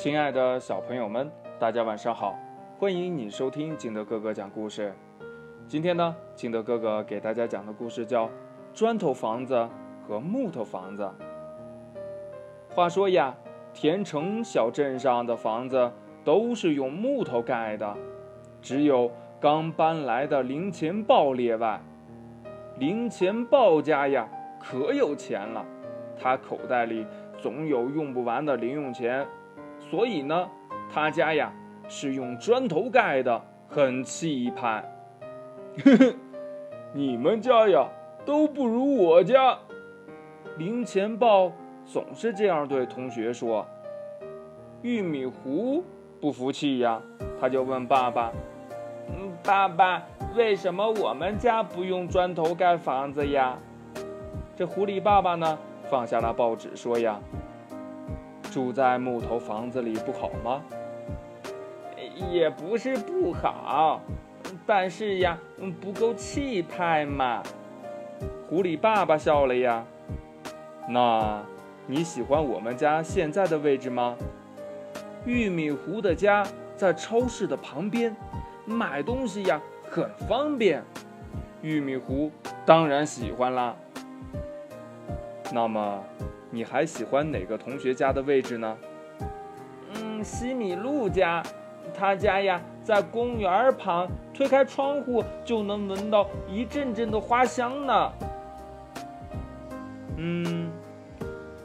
亲爱的小朋友们，大家晚上好！欢迎你收听金德哥哥讲故事。今天呢，金德哥哥给大家讲的故事叫《砖头房子和木头房子》。话说呀，田城小镇上的房子都是用木头盖的，只有刚搬来的零钱豹例外。零钱豹家呀，可有钱了，他口袋里总有用不完的零用钱。所以呢，他家呀是用砖头盖的，很气派。呵呵，你们家呀都不如我家。零钱豹总是这样对同学说。玉米糊不服气呀，他就问爸爸：“嗯，爸爸，为什么我们家不用砖头盖房子呀？”这狐狸爸爸呢，放下了报纸说呀。住在木头房子里不好吗？也不是不好，但是呀，不够气派嘛。狐狸爸爸笑了呀。那你喜欢我们家现在的位置吗？玉米糊的家在超市的旁边，买东西呀很方便。玉米糊当然喜欢啦。那么。你还喜欢哪个同学家的位置呢？嗯，西米露家，他家呀在公园旁，推开窗户就能闻到一阵阵的花香呢。嗯，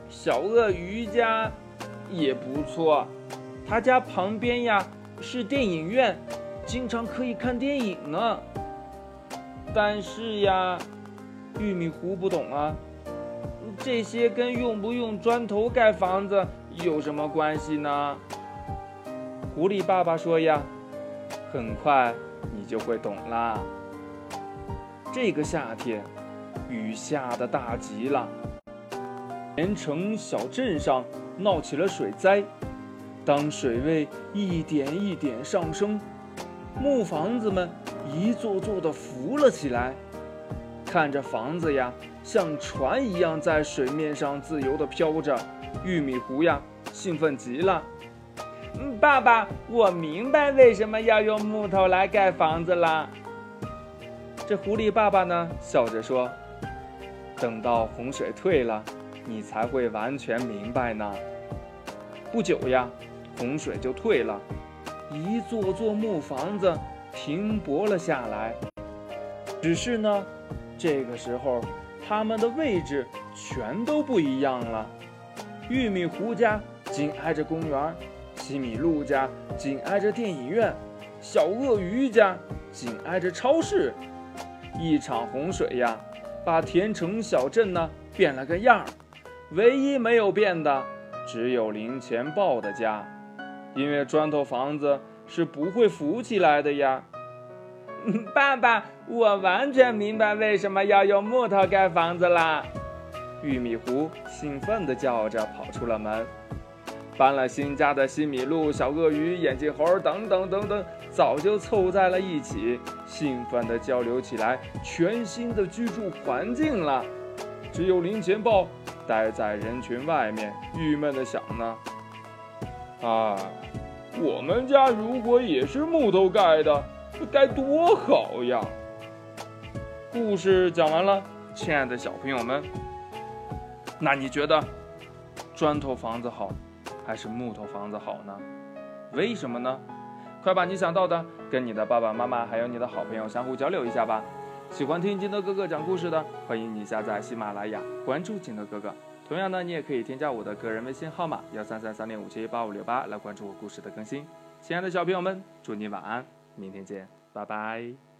小鳄鱼家也不错，他家旁边呀是电影院，经常可以看电影呢。但是呀，玉米糊不懂啊。这些跟用不用砖头盖房子有什么关系呢？狐狸爸爸说呀，很快你就会懂啦。这个夏天，雨下的大极了，连城小镇上闹起了水灾。当水位一点一点上升，木房子们一座座的浮了起来。看着房子呀，像船一样在水面上自由地飘着，玉米糊呀，兴奋极了。爸爸，我明白为什么要用木头来盖房子啦。这狐狸爸爸呢，笑着说：“等到洪水退了，你才会完全明白呢。”不久呀，洪水就退了，一座座木房子停泊了下来。只是呢。这个时候，他们的位置全都不一样了。玉米糊家紧挨着公园，西米露家紧挨着电影院，小鳄鱼家紧挨着超市。一场洪水呀，把田城小镇呢变了个样儿。唯一没有变的，只有零钱豹的家，因为砖头房子是不会浮起来的呀。爸爸，我完全明白为什么要用木头盖房子啦！玉米糊兴奋地叫着跑出了门。搬了新家的西米露、小鳄鱼、眼镜猴等等等等，早就凑在了一起，兴奋地交流起来全新的居住环境了。只有零钱豹待在人群外面，郁闷地想呢：啊，我们家如果也是木头盖的。该多好呀！故事讲完了，亲爱的小朋友们，那你觉得砖头房子好，还是木头房子好呢？为什么呢？快把你想到的跟你的爸爸妈妈还有你的好朋友相互交流一下吧。喜欢听金德哥哥讲故事的，欢迎你下载喜马拉雅，关注金德哥哥。同样呢，你也可以添加我的个人微信号码幺三三三零五七八五六八来关注我故事的更新。亲爱的小朋友们，祝你晚安。明天见，拜拜。